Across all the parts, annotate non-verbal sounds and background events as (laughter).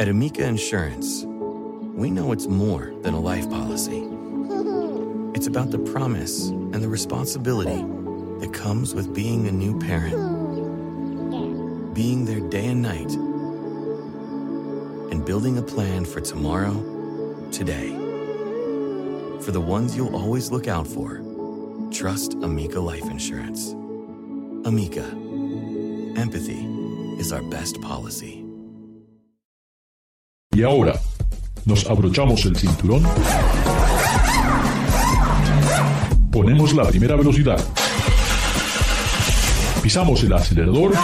At Amica Insurance, we know it's more than a life policy. (laughs) It's about the promise and the responsibility that comes with being a new parent, being there day and night, and building a plan for tomorrow, today. For the ones you'll always look out for, trust Amica Life Insurance. Amica, empathy is our best policy. Y ahora, nos abrochamos el cinturón, ponemos la primera velocidad, pisamos el acelerador.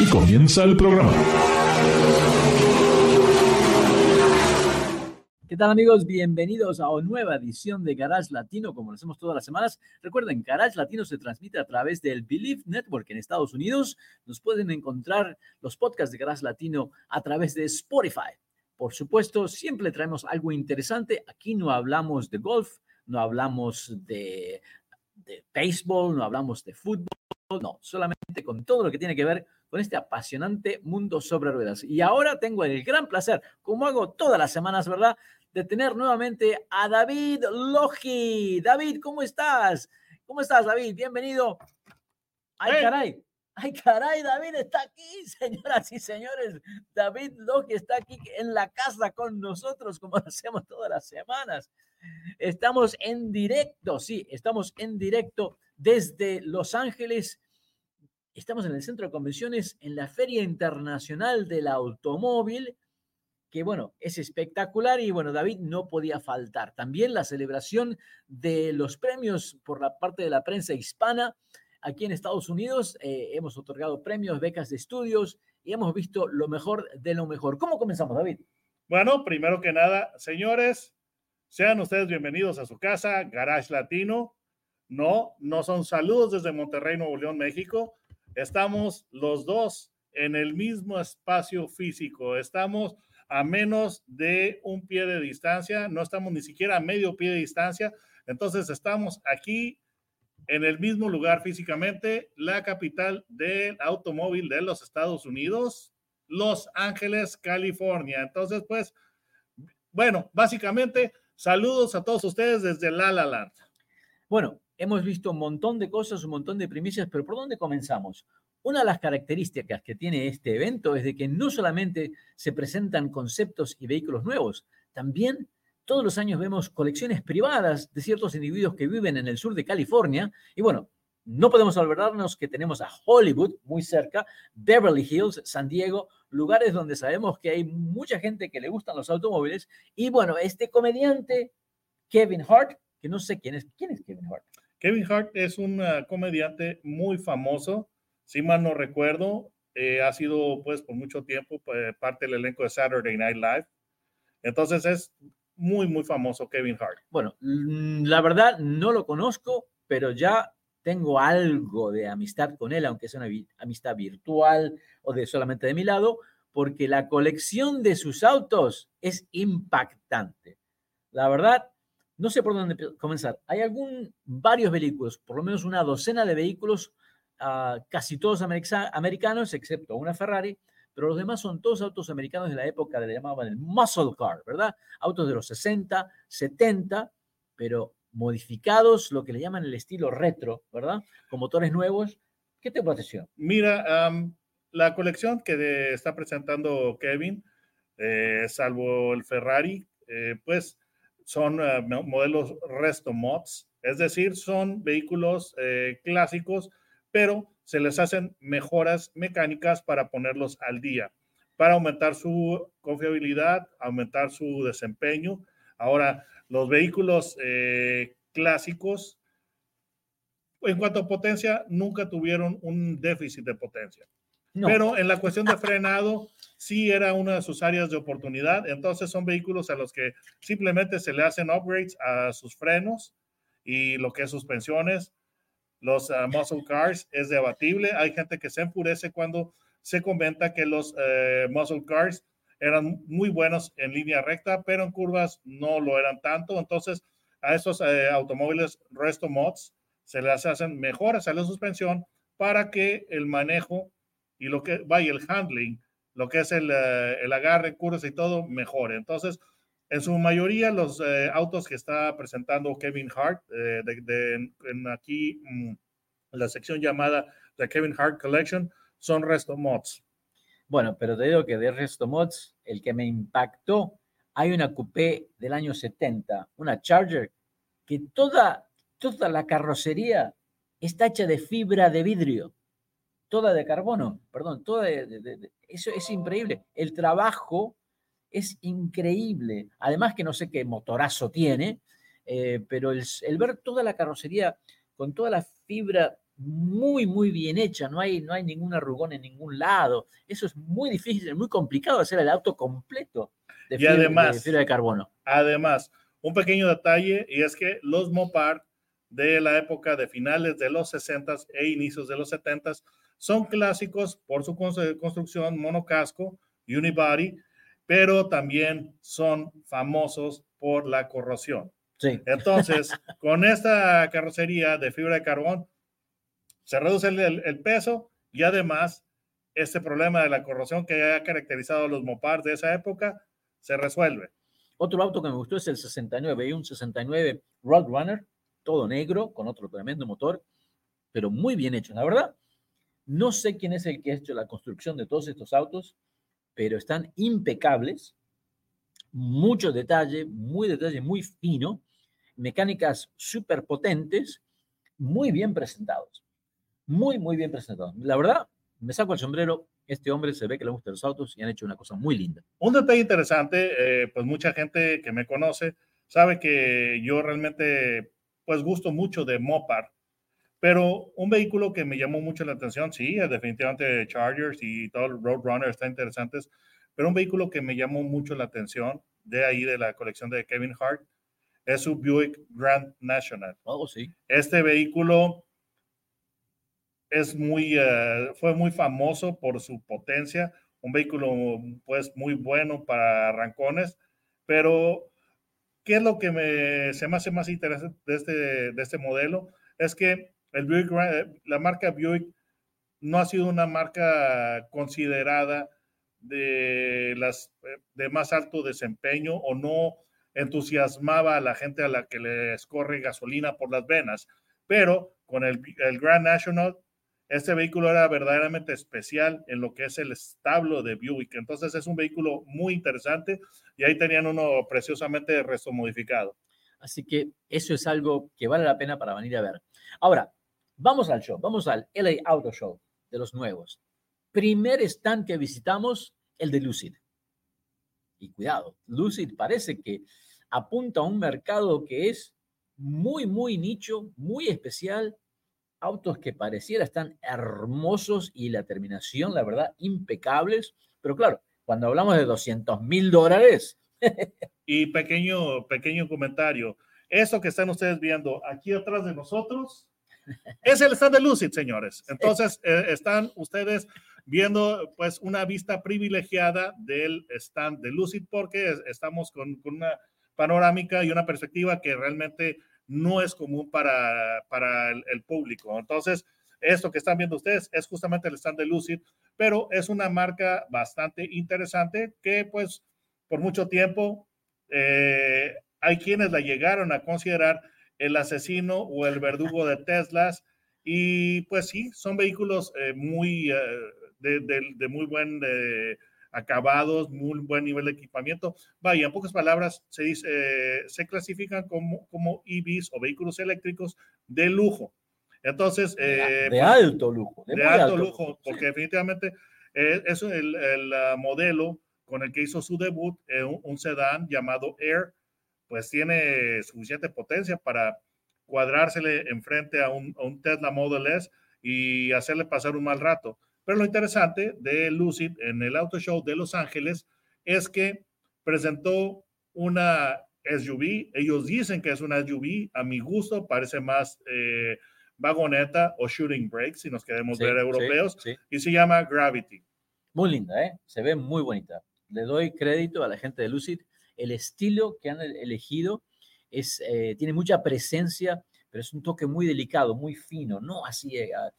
Y comienza el programa. ¿Qué tal amigos? Bienvenidos a una nueva edición de Garage Latino, como lo hacemos todas las semanas. Recuerden, Garage Latino se transmite a través del Believe Network en Estados Unidos. Nos pueden encontrar los podcasts de Garage Latino a través de Spotify. Por supuesto, siempre traemos algo interesante. Aquí no hablamos de golf, no hablamos de, de béisbol, no hablamos de fútbol, no, solamente con todo lo que tiene que ver con este apasionante mundo sobre ruedas. Y ahora tengo el gran placer, como hago todas las semanas, ¿verdad?, de tener nuevamente a David Logi. David, ¿cómo estás? ¿Cómo estás, David? Bienvenido. Ay, Hey. caray. Ay, caray, David está aquí, (laughs) señoras y señores. David Logi está aquí en la casa con nosotros, como lo hacemos todas las semanas. Estamos en directo, sí, estamos en directo desde Los Ángeles. Estamos en el centro de convenciones, en la Feria Internacional del Automóvil, que bueno, es espectacular y bueno, David no podía faltar. También la celebración de los premios por la parte de la prensa hispana. Aquí en Estados Unidos eh, hemos otorgado premios, becas de estudios y hemos visto lo mejor de lo mejor. ¿Cómo comenzamos, David? Bueno, primero que nada, señores, sean ustedes bienvenidos a su casa, Garage Latino. No, no son saludos desde Monterrey, Nuevo León, México. Estamos los dos en el mismo espacio físico. Estamos a menos de un pie de distancia, no estamos ni siquiera a medio pie de distancia. Entonces estamos aquí en el mismo lugar físicamente, la capital del automóvil de los Estados Unidos, Los Ángeles, California. Entonces, pues, bueno, básicamente, saludos a todos ustedes desde La La Land. Bueno, hemos visto un montón de cosas, un montón de primicias, pero ¿por dónde comenzamos? Una de las características que tiene este evento es de que no solamente se presentan conceptos y vehículos nuevos, también todos los años vemos colecciones privadas de ciertos individuos que viven en el sur de California. Y bueno, no podemos olvidarnos que tenemos a Hollywood muy cerca, Beverly Hills, San Diego, lugares donde sabemos que hay mucha gente que le gustan los automóviles. Y bueno, este comediante, Kevin Hart, que no sé quién es. ¿Quién es Kevin Hart? Kevin Hart es un uh, comediante muy famoso, si mal no recuerdo, eh, ha sido pues por mucho tiempo pues, parte del elenco de Saturday Night Live. Entonces es muy, muy famoso Kevin Hart. Bueno, mm, la verdad no lo conozco, pero ya tengo algo de amistad con él, aunque sea una amistad virtual o de solamente de mi lado, porque la colección de sus autos es impactante. La verdad, no sé por dónde comenzar. Hay algún, varios vehículos, por lo menos una docena de vehículos, ah, casi todos america- americanos, excepto una Ferrari, pero los demás son todos autos americanos de la época que le llamaban el muscle car, ¿verdad? Autos de los 60, 70, pero modificados, lo que le llaman el estilo retro, ¿verdad? Con motores nuevos. ¿Qué te pareció? Mira, um, la colección que está presentando Kevin, eh, salvo el Ferrari, eh, pues son eh, modelos resto mods, es decir, son vehículos clásicos, pero se les hacen mejoras mecánicas para ponerlos al día, para aumentar su confiabilidad, aumentar su desempeño. Ahora, los vehículos clásicos, en cuanto a potencia, nunca tuvieron un déficit de potencia. Pero en la cuestión de frenado, sí era una de sus áreas de oportunidad. Entonces son vehículos a los que simplemente se le hacen upgrades a sus frenos y lo que es suspensiones. Los uh, muscle cars es debatible. Hay gente que se enfurece cuando se comenta que los uh, muscle cars eran muy buenos en línea recta, pero en curvas no lo eran tanto. Entonces, a estos uh, automóviles resto mods se les hacen mejoras a la suspensión para que el manejo y lo que vaya el handling, lo que es el, eh, el agarre, curvas y todo, mejore. Entonces, en su mayoría, los eh, autos que está presentando Kevin Hart, eh, de, en aquí mm, la sección llamada The Kevin Hart Collection, son Resto Mods. Bueno, pero te digo que de Resto Mods, el que me impactó, hay una coupé del año 70, una Charger, que toda, toda la carrocería está hecha de fibra de vidrio toda de carbono, perdón, toda de, eso es increíble. El trabajo es increíble. Además que no sé qué motorazo tiene, eh, pero el, ver toda la carrocería con toda la fibra muy, muy bien hecha, no hay, no hay ningún arrugón en ningún lado. Eso es muy difícil, muy complicado hacer el auto completo de, fibra, además, de fibra de carbono. Además, un pequeño detalle, y es que los Mopar de la época de finales de los 60 e inicios de los 70 son clásicos por su construcción monocasco, unibody, pero también son famosos por la corrosión. Sí. Entonces, (laughs) con esta carrocería de fibra de carbón, se reduce el, peso y además este problema de la corrosión que ha caracterizado a los Mopars de esa época se resuelve. Otro auto que me gustó es el 69, y un 69 Roadrunner, todo negro, con otro tremendo motor, pero muy bien hecho, la verdad. No sé quién es el que ha hecho la construcción de todos estos autos, pero están impecables, mucho detalle, muy detalle, muy fino, mecánicas súper potentes, muy bien presentados, muy, muy bien presentados. La verdad, me saco el sombrero, este hombre se ve que le gustan los autos y han hecho una cosa muy linda. Un detalle interesante, eh, pues mucha gente que me conoce sabe que yo realmente, pues gusto mucho de Mopar pero un vehículo que me llamó mucho la atención, sí, definitivamente Chargers y todo el Roadrunner están interesantes, pero un vehículo que me llamó mucho la atención de ahí de la colección de Kevin Hart es su Buick Grand National. Oh, sí. Este vehículo es muy, eh, fue muy famoso por su potencia, un vehículo pues muy bueno para arrancones, pero ¿qué es lo que me, se me hace más interesante de este, de este modelo? Es que el la marca Buick no ha sido una marca considerada de las de más alto desempeño o no entusiasmaba a la gente a la que les corre gasolina por las venas. Pero con el, el Grand National, este vehículo era verdaderamente especial en lo que es el establo de Buick. Entonces es un vehículo muy interesante y ahí tenían uno preciosamente resto modificado. Así que eso es algo que vale la pena para venir a ver. Ahora, Vamos al show, vamos al LA Auto Show de los nuevos. Primer stand que visitamos, el de Lucid. Y cuidado, Lucid parece que apunta a un mercado que es muy, muy nicho, muy especial. Autos que pareciera están hermosos y la terminación, la verdad, impecables. Pero claro, cuando hablamos de 200 mil dólares. (laughs) y pequeño, pequeño comentario. Eso que están ustedes viendo aquí atrás de nosotros es el stand de Lucid, señores. Entonces, eh, están ustedes viendo pues una vista privilegiada del stand de Lucid porque estamos con, una panorámica y una perspectiva que realmente no es común para, para el, público. Entonces, esto que están viendo ustedes es justamente el stand de Lucid, pero es una marca bastante interesante que pues por mucho tiempo eh, hay quienes la llegaron a considerar el asesino o el verdugo de Teslas. Y pues sí, son vehículos eh, muy, eh, de, de- de muy buen eh, acabados, muy buen nivel de equipamiento. Vaya, en pocas palabras, se, dice, eh, se clasifican como, como EVs o vehículos eléctricos de lujo. Entonces, de pues, alto lujo. De, alto lujo, sí. porque definitivamente eh, es el, el, ah, modelo con el que hizo su debut, un, un sedán llamado Air, pues tiene suficiente potencia para cuadrársele enfrente a un, a un Tesla Model S y hacerle pasar un mal rato. Pero lo interesante de Lucid en el Auto Show de Los Ángeles es que presentó una SUV. Ellos dicen que es una SUV. A mi gusto parece más eh, vagoneta o shooting brake, si nos queremos Sí, ver sí, europeos, sí. y se llama Gravity. Muy linda, ¿eh? Se ve muy bonita. Le doy crédito a la gente de Lucid. El estilo que han e- elegido es, eh, tiene mucha presencia, pero es un toque muy delicado, muy fino, no así eh, ah,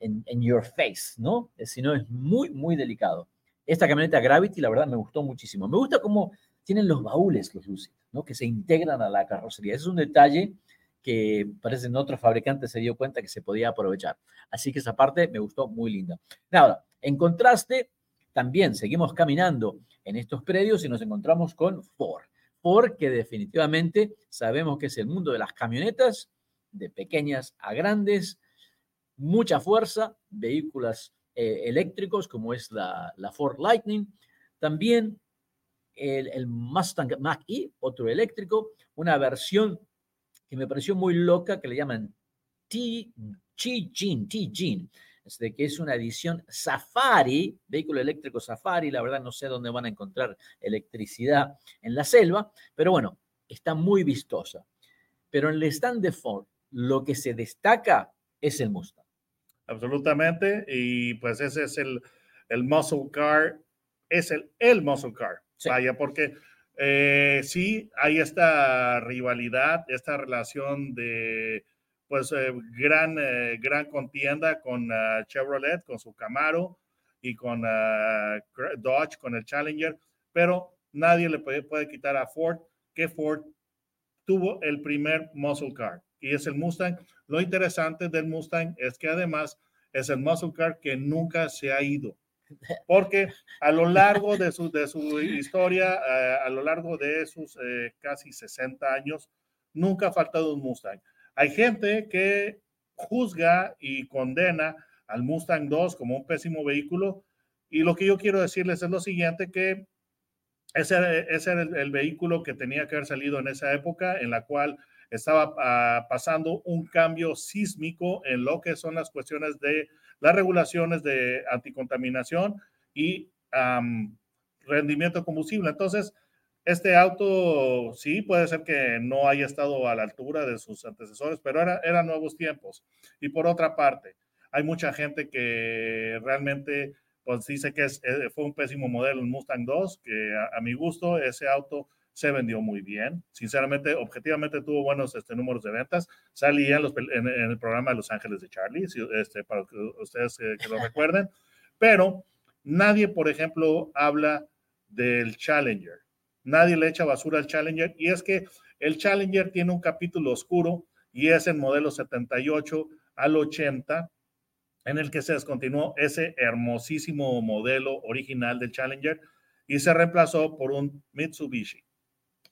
en, your face, ¿no? Eh, Sino es muy, muy delicado. Esta camioneta Gravity, la verdad, me gustó muchísimo. Me gusta cómo tienen los baúles los Lucid, ¿no? Que se integran a la carrocería. Es un detalle que parece en otros fabricantes se dio cuenta que se podía aprovechar. Así que esa parte me gustó muy linda. Ahora, en contraste, también seguimos caminando en estos predios y nos encontramos con Ford. Ford, que definitivamente sabemos que es el mundo de las camionetas, de pequeñas a grandes, mucha fuerza, vehículos eh, eléctricos como es la, la Ford Lightning, también el, el Mustang Mach-E, otro eléctrico, una versión que me pareció muy loca que le llaman T-Jean, es de que es una edición Safari, vehículo eléctrico Safari, la verdad no sé dónde van a encontrar electricidad en la selva, pero bueno, está muy vistosa. Pero en el stand de Ford, lo que se destaca es el Mustang. Absolutamente. Y pues ese es el, el muscle car, es el, el muscle car. Sí. Vaya, porque eh, sí hay esta rivalidad, esta relación de pues eh, gran, eh, gran contienda con ah, Chevrolet, con su Camaro y con Cra- Dodge, con el Challenger, pero nadie le puede, puede quitar a Ford que Ford tuvo el primer muscle car y es el Mustang. Lo interesante del Mustang es que además es el muscle car que nunca se ha ido. Porque a lo largo de su, de su historia, eh, a lo largo de sus eh, casi 60 años, nunca ha faltado un Mustang. Hay gente que juzga y condena al Mustang 2 como un pésimo vehículo. Y lo que yo quiero decirles es lo siguiente, que ese, ese era el, vehículo que tenía que haber salido en esa época en la cual estaba ah, pasando un cambio sísmico en lo que son las cuestiones de las regulaciones de anticontaminación y rendimiento de combustible. Entonces, este auto sí puede ser que no haya estado a la altura de sus antecesores, pero era, eran nuevos tiempos. Y por otra parte, hay mucha gente que realmente pues dice que es, eh, fue un pésimo modelo el Mustang 2, que a, a mi gusto ese auto se vendió muy bien. Sinceramente, objetivamente tuvo buenos este, números de ventas. Salía en, los pel- en- en el programa de Los Ángeles de Charlie, si- este, para que ustedes eh, que lo (laughs) recuerden. Pero nadie, por ejemplo, habla del Challenger. Nadie le echa basura al Challenger. Y es que el Challenger tiene un capítulo oscuro y es el modelo 78 al 80 en el que se descontinuó ese hermosísimo modelo original del Challenger y se reemplazó por un Mitsubishi.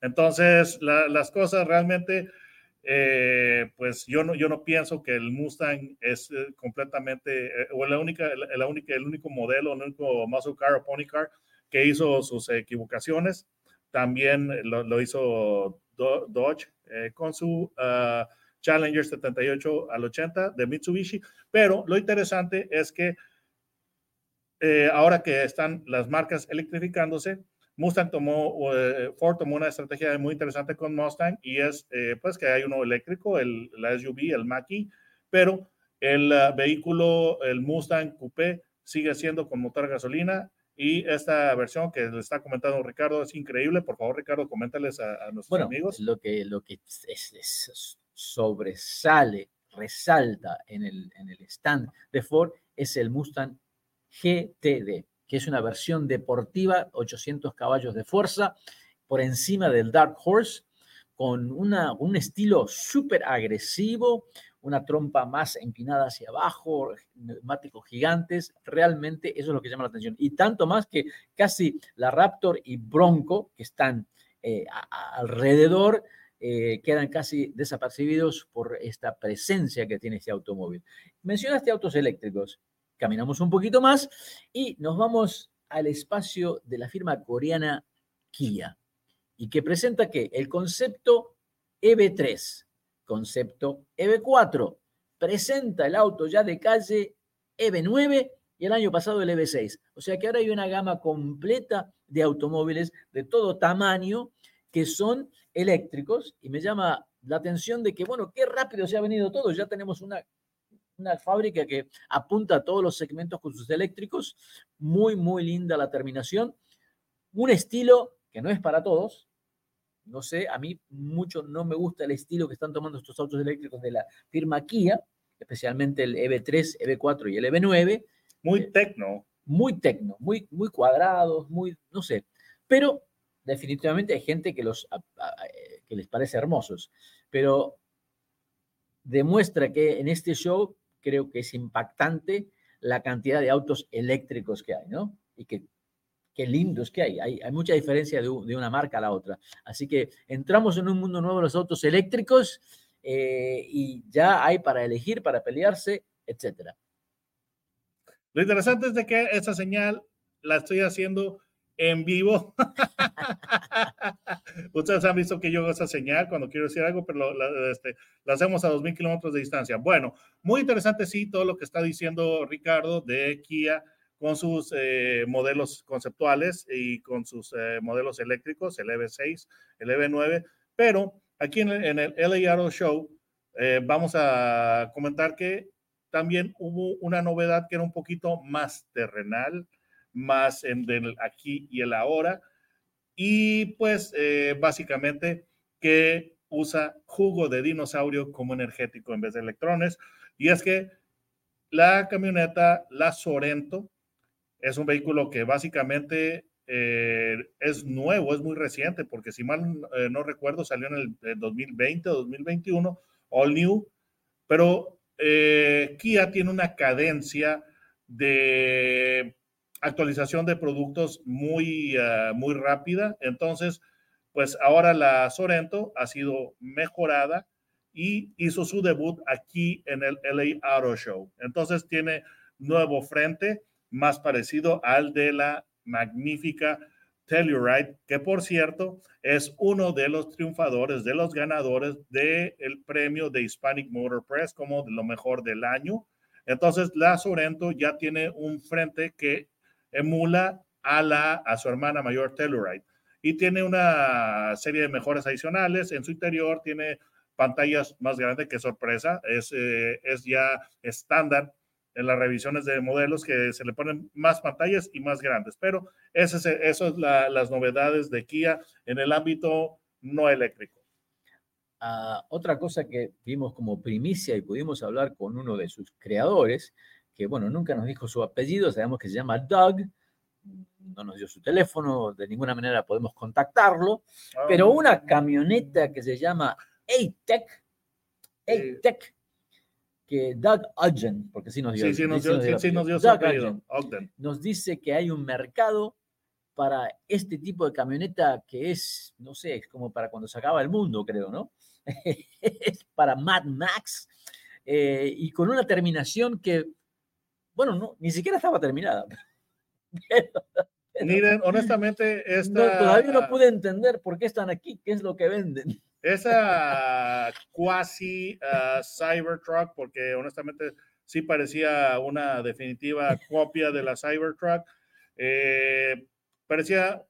Entonces, la- las cosas realmente, eh, pues yo no, yo no pienso que el Mustang es eh, completamente, eh, o la única, la, la el único modelo, el único muscle car o pony car que hizo sus equivocaciones. También lo, hizo Do- Dodge eh, con su ah, Challenger 78 al 80 de Mitsubishi. Pero lo interesante es que eh, ahora que están las marcas electrificándose, Mustang tomó, eh, Ford tomó una estrategia muy interesante con Mustang y es eh, pues que hay uno eléctrico, el, la SUV, el Mach-E, pero el uh, vehículo, el Mustang Coupé, sigue siendo con motor gasolina y esta versión que le está comentando Ricardo es increíble. Por favor, Ricardo, coméntales a, a nuestros Bueno, amigos. lo que, lo que es- es- sobresale, resalta en el, en el stand de Ford es el Mustang GTD, que es una versión deportiva, 800 caballos de fuerza, por encima del Dark Horse, con una, un estilo súper agresivo, una trompa más empinada hacia abajo, neumáticos gigantes, realmente eso es lo que llama la atención. Y tanto más que casi la Raptor y Bronco, que están eh, alrededor, eh, quedan casi desapercibidos por esta presencia que tiene este automóvil. Mencionaste autos eléctricos. Caminamos un poquito más y nos vamos al espacio de la firma coreana Kia y que presenta que el concepto EV3, concepto EV4, presenta el auto ya de calle EV9 y el año pasado el EV6. O sea que ahora hay una gama completa de automóviles de todo tamaño que son eléctricos y me llama la atención de que, bueno, qué rápido se ha venido todo. Ya tenemos una, una fábrica que apunta a todos los segmentos con sus eléctricos. Muy, muy linda la terminación. Un estilo que no es para todos, no sé, a mí mucho no me gusta el estilo que están tomando estos autos eléctricos de la firma Kia, especialmente el EV3, EV4 y el EV9. Muy eh, tecno. Muy tecno, muy, muy cuadrados, muy, no sé. Pero definitivamente hay gente que, los, eh, que les parece hermosos. Pero demuestra que en este show creo que es impactante la cantidad de autos eléctricos que hay, ¿no? Y que qué lindos que hay. hay. mucha diferencia de, una marca a la otra. Así que entramos en un mundo nuevo los autos eléctricos eh, y ya hay para elegir, para pelearse, etcétera. Lo interesante es de que esa señal la estoy haciendo en vivo. (laughs) Ustedes han visto que yo hago esa señal cuando quiero decir algo, pero la, este, la hacemos a 2.000 kilómetros de distancia. Bueno, muy interesante, sí, todo lo que está diciendo Ricardo de Kia con sus eh, modelos conceptuales y con sus eh, modelos eléctricos, el EV6, el EV9, pero aquí en el, en LA Auto Show eh, vamos a comentar que también hubo una novedad que era un poquito más terrenal, más en el aquí y el ahora, y pues básicamente que usa jugo de dinosaurio como energético en vez de electrones, y es que la camioneta, la Sorento, es un vehículo que básicamente eh, es nuevo, es muy reciente, porque si mal eh, no recuerdo, salió en el 2020 o 2021, all new, pero eh, Kia tiene una cadencia de actualización de productos muy, muy rápida. Entonces, pues ahora la Sorento ha sido mejorada y hizo su debut aquí en el LA Auto Show. Entonces tiene nuevo frente, más parecido al de la magnífica Telluride, que por cierto es uno de los triunfadores, de los ganadores del premio de Hispanic Motor Press como de lo mejor del año. Entonces, la Sorento ya tiene un frente que emula a, la, a su hermana mayor Telluride y tiene una serie de mejoras adicionales. En su interior tiene pantallas más grandes, que sorpresa, es, eh, es ya estándar en las revisiones de modelos que se le ponen más pantallas y más grandes. Pero eso es, eso es las novedades de Kia en el ámbito no eléctrico. Ah, otra cosa que vimos como primicia y pudimos hablar con uno de sus creadores, que bueno, nunca nos dijo su apellido, sabemos que se llama Doug, no nos dio su teléfono, de ninguna manera podemos contactarlo, ah. pero una camioneta que se llama A-Tech, A-Tech, que Doug Ogden, porque sí nos dio, sí, nos nos dice que hay un mercado para este tipo de camioneta que es, no sé, es como para cuando se acaba el mundo, creo, ¿no? (laughs) es para Mad Max eh, y con una terminación que, bueno, no, ni siquiera estaba terminada. (laughs) Miren, honestamente, esta... todavía no pude entender por qué están aquí, qué es lo que venden. Esa cuasi uh, Cybertruck, porque honestamente sí parecía una definitiva copia de la Cybertruck. Eh, parecía,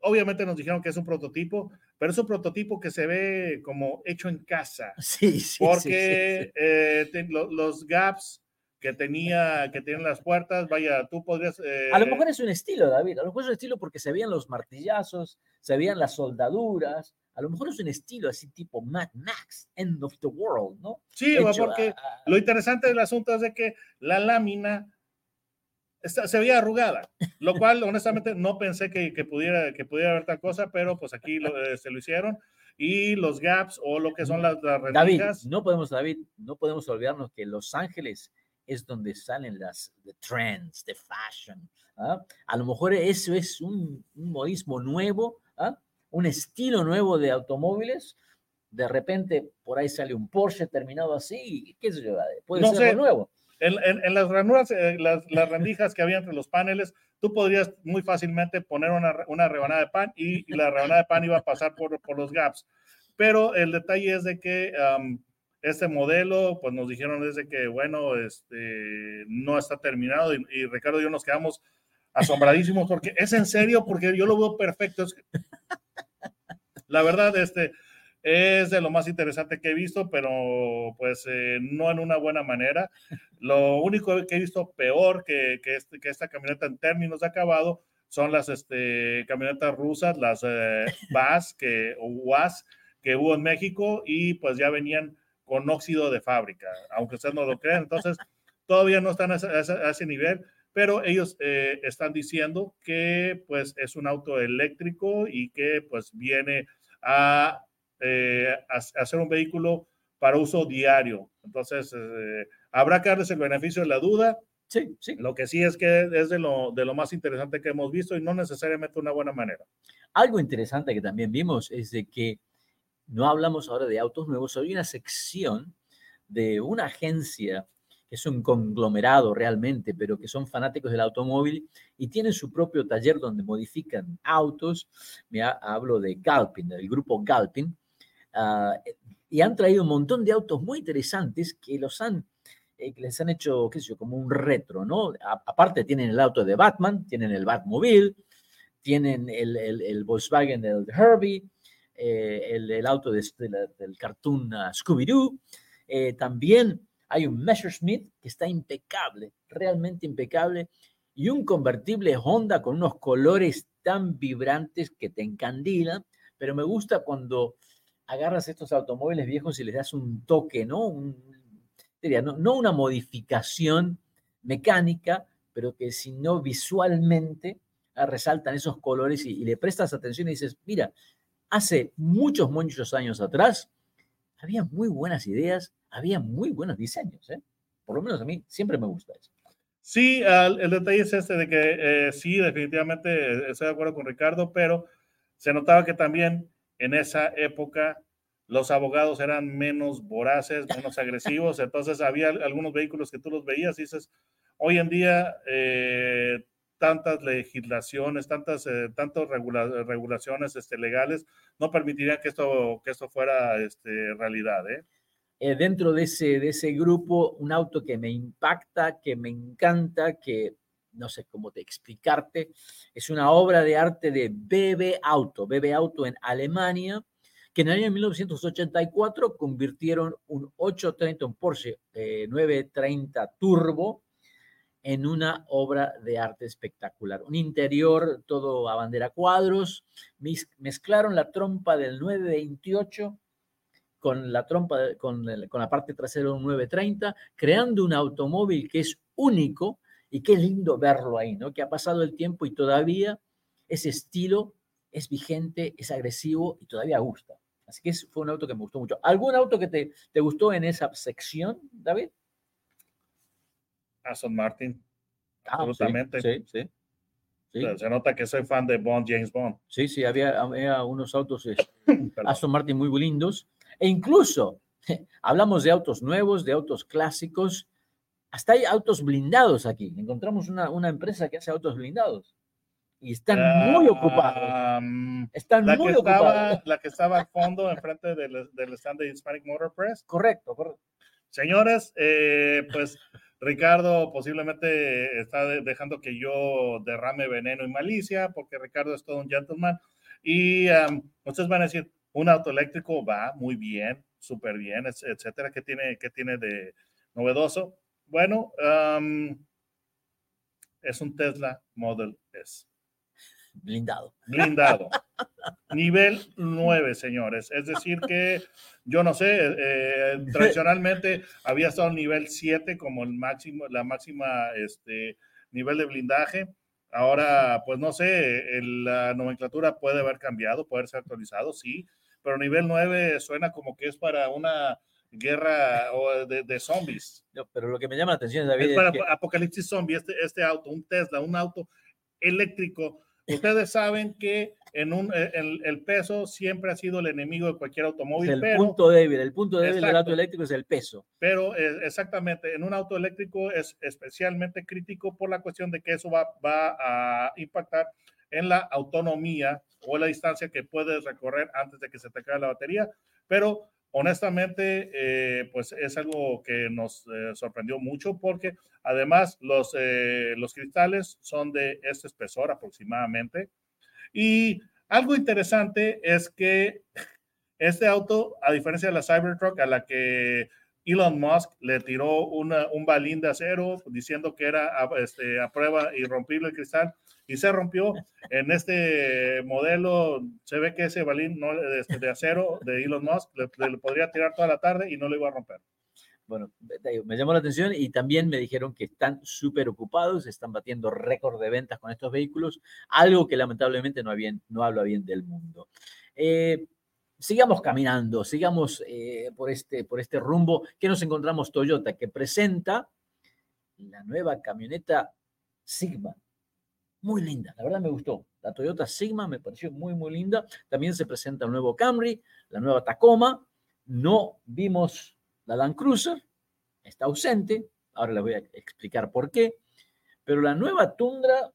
obviamente nos dijeron que es un prototipo, pero es un prototipo que se ve como hecho en casa. Sí, sí. Porque eh, los gaps que tenía, que tienen las puertas, vaya, tú podrías... A lo eh, mejor es un estilo, David, a lo mejor es un estilo porque se veían los martillazos, se veían las soldaduras, a lo mejor es un estilo así tipo Mad Max, End of the World, ¿no? Sí, porque lo interesante del asunto es de que la lámina se veía arrugada, lo (laughs) cual honestamente no pensé que, pudiera, que pudiera haber tal cosa, pero pues aquí lo, eh, se lo hicieron. y los gaps o lo que son las, las David, no podemos, David, no podemos olvidarnos que Los Ángeles es donde salen las the trends, de fashion. ¿ah? A lo mejor eso es un, un modismo nuevo, ¿ah? un estilo nuevo de automóviles. De repente por ahí sale un Porsche terminado así, qué sé yo, puede No ser sé. algo nuevo. En, en- en las ranuras, eh, las, las rendijas que había entre los paneles, tú podrías muy fácilmente poner una, una rebanada de pan y, y la rebanada de pan iba a pasar por, por los gaps. Pero el detalle es de que am, este modelo, pues nos dijeron desde que, bueno, este, no está terminado y, y Ricardo y yo nos quedamos asombradísimos porque es en serio, porque yo lo veo perfecto. Es- (laughs) la verdad, este, es de lo más interesante que he visto, pero pues eh, no en una buena manera. Lo único que he visto peor que, que, este- que esta camioneta en términos de acabado son las este, camionetas rusas, las eh, VAS que, o UAS que hubo en México y pues ya venían con óxido de fábrica, aunque ustedes no lo crean. Entonces, todavía no están a ese, a ese- nivel, pero ellos eh, están diciendo que pues es un auto eléctrico y que pues viene a, eh, a- a hacer un vehículo para uso diario. Entonces, eh, habrá que darles el beneficio de la duda. Sí, sí. Lo que sí es que es de lo, de lo más interesante que hemos visto y no necesariamente una buena manera. Algo interesante que también vimos es de que no hablamos ahora de autos nuevos, hay una sección de una agencia que es un conglomerado realmente, pero que son fanáticos del automóvil y tienen su propio taller donde modifican autos. Me ha- hablo de Galpin, del grupo Galpin, ah, y han traído un montón de autos muy interesantes que los han, eh, que les han hecho, qué sé yo, como un retro, ¿no? Aparte tienen el auto de Batman, tienen el Batmobile, tienen el, el- el Volkswagen del Herbie, eh, el, auto del cartoon ah, Scooby-Doo. Eh, también hay un Messerschmitt que está impecable, realmente impecable, y un convertible Honda con unos colores tan vibrantes que te encandilan, pero me gusta cuando agarras estos automóviles viejos y les das un toque, no, no una modificación mecánica, pero que si no visualmente ah, resaltan esos colores y, y le prestas atención y dices, mira, hace muchos, muchos años atrás había muy buenas ideas, había muy buenos diseños, ¿eh? Por lo menos a mí siempre me gusta eso. Sí, el detalle es este de que eh, sí, definitivamente eh, estoy de acuerdo con Ricardo, pero se notaba que también en esa época los abogados eran menos voraces, menos agresivos, (laughs) entonces había algunos vehículos que tú los veías y dices, hoy en día eh, tantas legislaciones, tantas, eh, tantas regula- regulaciones este, legales no permitirían que esto, que esto fuera este, realidad. ¿eh? eh, dentro de ese, de ese grupo un auto que me impacta, que me encanta, que no sé cómo te explicarte, es una obra de arte de BB Auto, BB Auto en Alemania, que en el año 1984 convirtieron un 830, un Porsche eh, 930 Turbo, en una obra de arte espectacular. Un interior todo a bandera cuadros, mez- mezclaron la trompa del 928 con la trompa, con, la parte trasera de un 930, creando un automóvil que es único y qué lindo verlo ahí, ¿no? Que ha pasado el tiempo y todavía ese estilo es vigente, es agresivo y todavía gusta. Así que fue un auto que me gustó mucho. ¿Algún auto que te, te gustó en esa sección, David? Aston Martin, Ah, absolutamente. Sí, sí. Sí, Se- nota que soy fan de Bond, James Bond. sí, sí, había, había unos autos (coughs) Perdón. Aston Martin muy lindos. E incluso (laughs) hablamos de autos nuevos, de autos clásicos. Hasta hay autos blindados aquí. Encontramos una, una empresa que hace autos blindados. Y están muy ocupados. Ah, mm, Están la, muy ocupados. estaba, la que estaba al fondo, (laughs) enfrente del, del stand de Hispanic Motor Press. Correcto, correcto. Señores, eh, pues Ricardo posiblemente está de- dejando que yo derrame veneno y malicia, porque Ricardo es todo un gentleman. Y am, ustedes van a decir, un auto eléctrico va muy bien, súper bien, et- etcétera. ¿Qué tiene, qué tiene de novedoso? Bueno, am, es un Tesla Model S Blindado. blindado. (laughs) Nivel 9, señores. Es decir, que yo no sé, eh, tradicionalmente había estado nivel 7 como el máximo, la máxima este, nivel de blindaje. Ahora, pues no sé, el- la nomenclatura puede haber cambiado, puede ser actualizado, sí, pero nivel 9 suena como que es para una guerra o de, de zombies. No, pero lo que me llama la atención, David, Es es para que- apocalipsis zombie, este, este auto, un Tesla, un auto eléctrico. Ustedes saben que en un, eh, el, el peso siempre ha sido el enemigo de cualquier automóvil, el pero, punto débil. El punto débil del auto eléctrico es el peso. pero eh, exactamente, en un auto eléctrico es especialmente crítico por la cuestión de que eso va, va a impactar en la autonomía o la distancia que puedes recorrer antes de que se te acabe la batería, pero honestamente, eh, pues es algo que nos eh, sorprendió mucho porque además los, eh, los cristales son de este espesor aproximadamente. Y algo interesante es que este auto, a diferencia de la Cybertruck, a la que Elon Musk le tiró una, un balín de acero diciendo que era a, este, a prueba irrompible el cristal y se rompió. En este modelo se ve que ese balín no, este, de acero de Elon Musk le, podría tirar toda la tarde y no lo iba a romper. Bueno, me llamó la atención y también me dijeron que están súper ocupados, están batiendo récord de ventas con estos vehículos, algo que lamentablemente no, había- no habla bien del mundo. Eh, sigamos caminando, sigamos eh, por, este, por este rumbo que nos encontramos Toyota, que presenta la nueva camioneta Sigma. Muy linda, la verdad me gustó. La Toyota Sigma me pareció muy, muy linda. También se presenta el nuevo Camry, la nueva Tacoma. No vimos la Land Cruiser, está ausente. Ahora les voy a explicar por qué. Pero la nueva Tundra,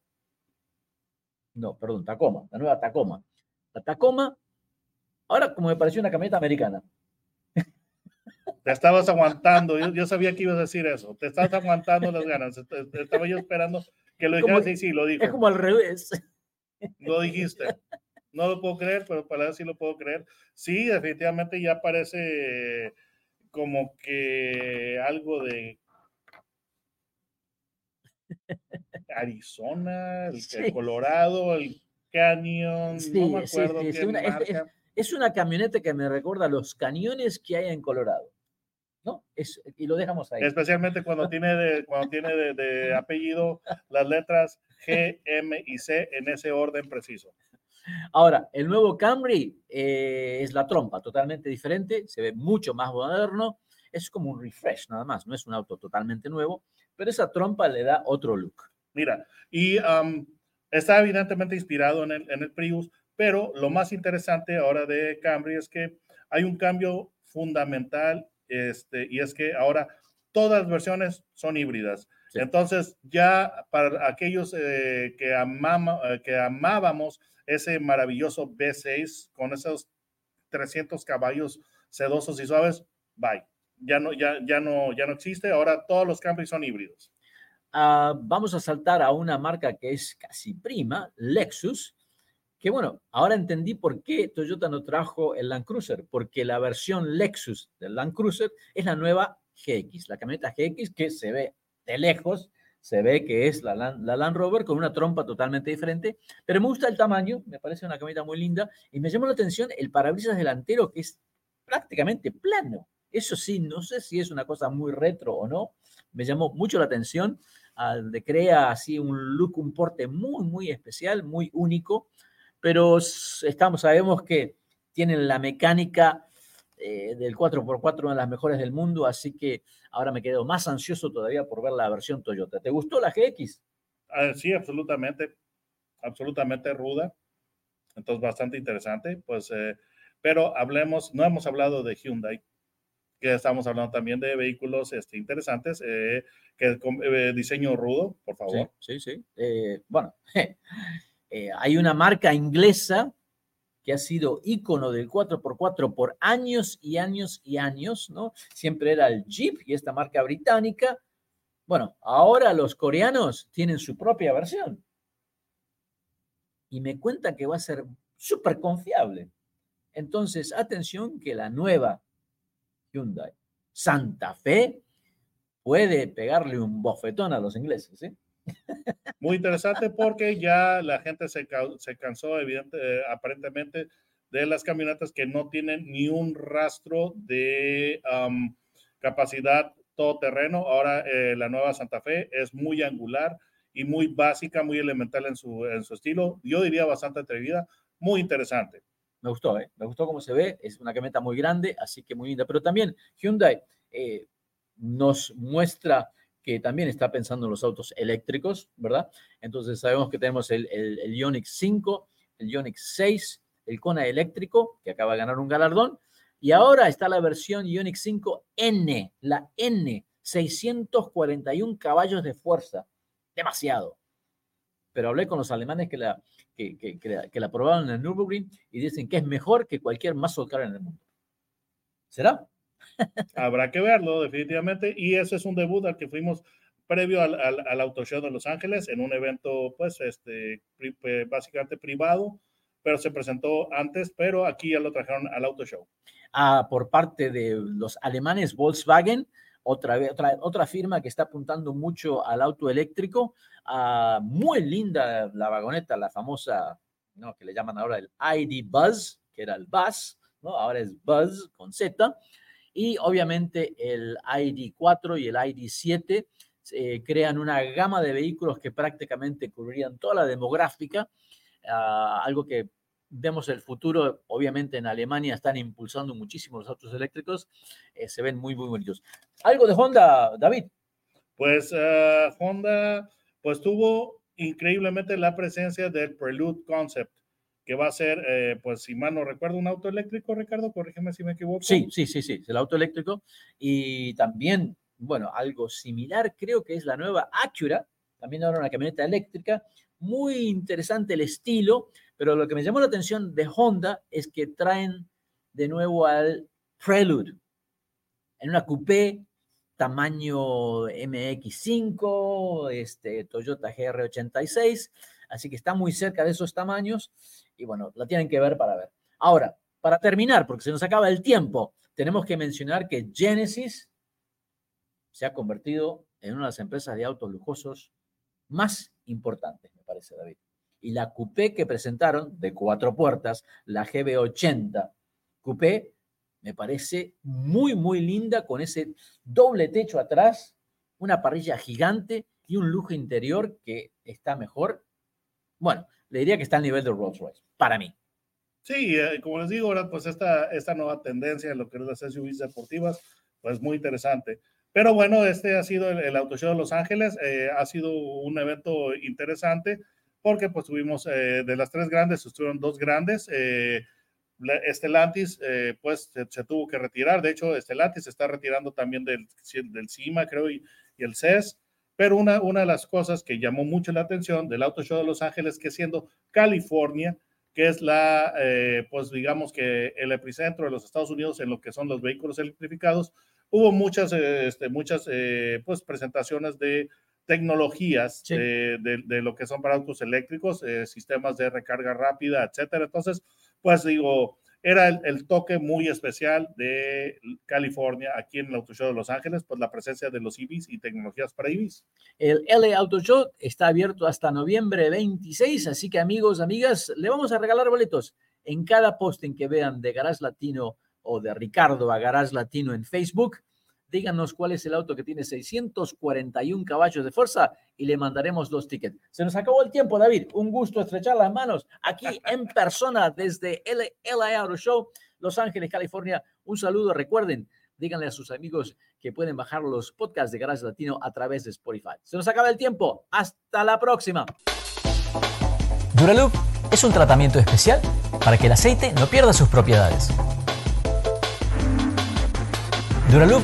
no, perdón, Tacoma, la nueva Tacoma. La Tacoma, ahora como me pareció una camioneta americana. Te estabas aguantando, yo, yo sabía que ibas a decir eso, te estabas aguantando las ganas, estaba yo esperando que lo dijeras y sí, lo dijo. Es como al revés. Lo dijiste. No lo puedo creer, pero para ver si lo puedo creer. Sí, definitivamente ya parece como que algo de Arizona, el, Sí. Colorado, el Canyon, Sí, no me sí, acuerdo sí, sí, qué una- es- marca. Es una camioneta que me recuerda a los cañones que hay en Colorado. ¿No? Es, y lo dejamos ahí. Especialmente cuando (laughs) tiene de, cuando tiene de, de apellido las letras G, M y C en ese orden preciso. Ahora, el nuevo Camry eh, es la trompa, totalmente diferente, se ve mucho más moderno, es como un refresh nada más, no es un auto totalmente nuevo, pero esa trompa le da otro look. Mira, y está evidentemente inspirado en el, en el Prius, pero lo más interesante ahora de Camry es que hay un cambio fundamental, este, y es que ahora todas las versiones son híbridas. Sí. Entonces, ya para aquellos eh, que, amama- eh, que amábamos ese maravilloso V6 con esos 300 caballos sedosos y suaves, bye. Ya no, ya, ya no, ya no existe. Ahora todos los Camry son híbridos. Ah, vamos a saltar a una marca que es casi prima, Lexus, que bueno, ahora entendí por qué Toyota no trajo el Land Cruiser, porque la versión Lexus del Land Cruiser es la nueva GX, la camioneta GX que se ve de lejos, se ve que es la Land, la Land Rover con una trompa totalmente diferente, pero me gusta el tamaño, me parece una camioneta muy linda y me llamó la atención el parabrisas delantero que es prácticamente plano. Eso sí, no sé si es una cosa muy retro o no, me llamó mucho la atención, al de crea así un look, un porte muy, muy especial, muy único, pero estamos, sabemos que tienen la mecánica eh, del 4x4, una de las mejores del mundo, así que ahora me quedo más ansioso todavía por ver la versión Toyota. ¿Te gustó la GX? Ah, sí, absolutamente, absolutamente ruda. Entonces, bastante interesante. Pues, eh, pero hablemos, no hemos hablado de Hyundai, que estamos hablando también de vehículos este, interesantes, eh, que con eh, diseño rudo, por favor. Sí, sí, sí. Eh, bueno, (laughs) eh, hay una marca inglesa que ha sido ícono del 4x4 por años y años y años, ¿no? Siempre era el Jeep y esta marca británica. Bueno, ahora los coreanos tienen su propia versión. Y me cuentan que va a ser súper confiable. Entonces, atención que la nueva Hyundai Santa Fe puede pegarle un bofetón a los ingleses, ¿eh? Muy interesante porque ya la gente se, se cansó, evidente, eh, aparentemente, de las camionetas que no tienen ni un rastro de am, capacidad todoterreno. Ahora eh, la nueva Santa Fe es muy angular y muy básica, muy elemental en su, en su estilo. Yo diría bastante atrevida, muy interesante. me gustó, ¿eh? me gustó cómo se ve, es una camioneta muy grande, así que muy linda, pero también Hyundai eh, nos muestra que también está pensando en los autos eléctricos, ¿verdad? Entonces sabemos que tenemos el, el, el Ioniq 5, el Ioniq 6, el Kona eléctrico, que acaba de ganar un galardón, y ahora está la versión Ioniq 5N, la N, 641 caballos de fuerza, demasiado. Pero hablé con los alemanes que la, que la probaron en el Nürburgring y dicen que es mejor que cualquier muscle car en el mundo. ¿Será? Habrá que verlo, definitivamente. Y ese es un debut al que fuimos previo al, al, al Auto Show de Los Ángeles, en un evento, pues, este, pri, básicamente privado, pero se presentó antes, pero aquí ya lo trajeron al Auto Show. Ah, por parte de los alemanes Volkswagen, otra, otra, otra firma que está apuntando mucho al auto eléctrico. Ah, muy linda la vagoneta, la famosa, ¿no? que le llaman ahora el ID Buzz, que era el Buzz, ¿no? ahora es Buzz con Z. Y obviamente el ID4 y el ID7 eh, crean una gama de vehículos que prácticamente cubrirían toda la demográfica, uh, algo que vemos el futuro, obviamente en Alemania están impulsando muchísimo los autos eléctricos, eh, se ven muy, muy bonitos. ¿Algo de Honda, David? Pues uh, Honda, pues tuvo increíblemente la presencia del Prelude Concept, que va a ser, eh, pues si mal no recuerdo, un auto eléctrico, Ricardo, corrígeme si me equivoco. Sí, sí, sí, sí, el auto eléctrico. Y también, bueno, algo similar, creo que es la nueva Acura, también ahora una camioneta eléctrica, muy interesante el estilo, pero lo que me llamó la atención de Honda es que traen de nuevo al Prelude en una coupé tamaño MX5, este, Toyota GR86, así que está muy cerca de esos tamaños y bueno, la tienen que ver para ver. Ahora, para terminar, porque se nos acaba el tiempo, tenemos que mencionar que Genesis se ha convertido en una de las empresas de autos lujosos más importantes, me parece, David. Y la coupé que presentaron de cuatro puertas, la GB80 coupé, me parece muy, muy linda con ese doble techo atrás, una parrilla gigante y un lujo interior que está mejor. Bueno, le diría que está al nivel de Rolls Royce, para mí. Sí, eh, como les digo, ahora pues esta, esta nueva tendencia en lo que es las SUVs deportivas, pues muy interesante. Pero bueno, este ha sido el, el Auto Show de Los Ángeles, eh, ha sido un evento interesante porque pues tuvimos eh, de las tres grandes, estuvieron dos grandes. Eh, Estelantis eh, pues se, se, tuvo que retirar, de hecho Estelantis se está retirando también del, del CIMA creo y, y, el CES, pero una, una de las cosas que llamó mucho la atención del Auto Show de Los Ángeles que siendo California, que es la, eh, pues digamos que el epicentro de los Estados Unidos en lo que son los vehículos electrificados, hubo muchas, eh, este, muchas eh, pues presentaciones de tecnologías sí. de, de, de, lo que son para autos eléctricos, eh, sistemas de recarga rápida, etcétera. Entonces, pues digo, era el, toque muy especial de California aquí en el Auto Show de Los Ángeles, pues la presencia de los EVs y tecnologías para EVs. El LA Auto Show está abierto hasta noviembre 26, así que amigos, amigas, le vamos a regalar boletos en cada posting que vean de Garage Latino o de Ricardo a Garage Latino en Facebook díganos cuál es el auto que tiene 641 caballos de fuerza y le mandaremos dos tickets. Se nos acabó el tiempo, David. Un gusto estrechar las manos aquí en persona desde LA Auto Show, Los Ángeles, California. Un saludo. Recuerden, díganle a sus amigos que pueden bajar los podcasts de Garage Latino a través de Spotify. Se nos acaba el tiempo. Hasta la próxima. Duraloop es un tratamiento especial para que el aceite no pierda sus propiedades. Duraloop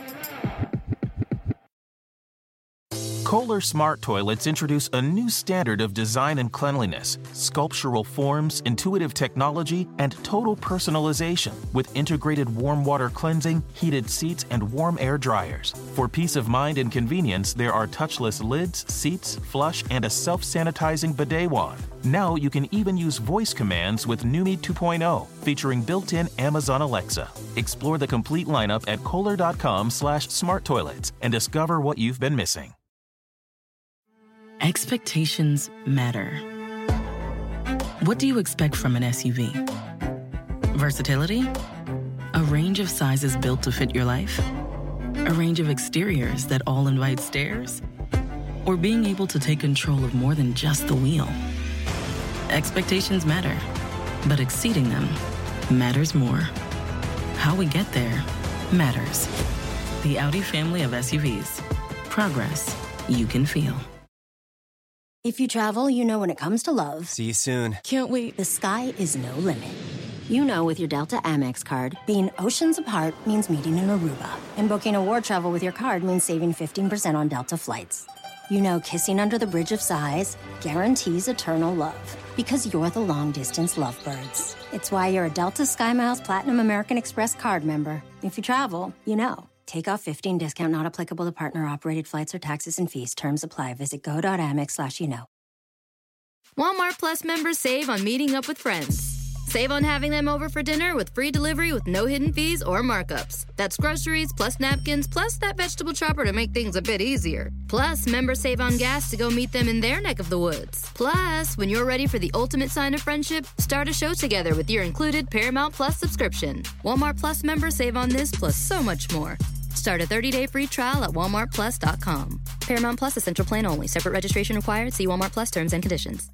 Kohler Smart Toilets introduce a new standard of design and cleanliness, sculptural forms, intuitive technology, and total personalization with integrated warm water cleansing, heated seats, and warm air dryers. For peace of mind and convenience, there are touchless lids, seats, flush, and a self sanitizing bidet wand. Now you can even use voice commands with Numi 2.0, featuring built-in Amazon Alexa. Explore the complete lineup at kohler.com/smart toilets and discover what you've been missing. Expectations matter. What do you expect from an SUV? Versatility? A range of sizes built to fit your life? A range of exteriors that all invite stares? Or being able to take control of more than just the wheel? Expectations matter, but exceeding them matters more. How we get there matters. The Audi family of SUVs. Progress you can feel. If you travel, you know when it comes to love. See you soon. Can't wait. The sky is no limit. You know with your Delta Amex card, being oceans apart means meeting in Aruba, and booking a war travel with your card means saving 15% on Delta flights. You know kissing under the bridge of sighs guarantees eternal love because you're the long distance lovebirds. It's why you're a Delta SkyMiles Platinum American Express card member. If you travel, you know. Take off 15 discount not applicable to partner operated flights or taxes and fees. Terms apply. Visit go.amex slash you know. Walmart Plus members save on meeting up with friends. Save on having them over for dinner with free delivery with no hidden fees or markups. That's groceries plus napkins plus that vegetable chopper to make things a bit easier. Plus, members save on gas to go meet them in their neck of the woods. Plus, when you're ready for the ultimate sign of friendship, start a show together with your included Paramount Plus subscription. Walmart Plus members save on this plus so much more. Start a 30-day free trial at walmartplus.com. Paramount Plus Essential Plan only. Separate registration required. See Walmart Plus terms and conditions.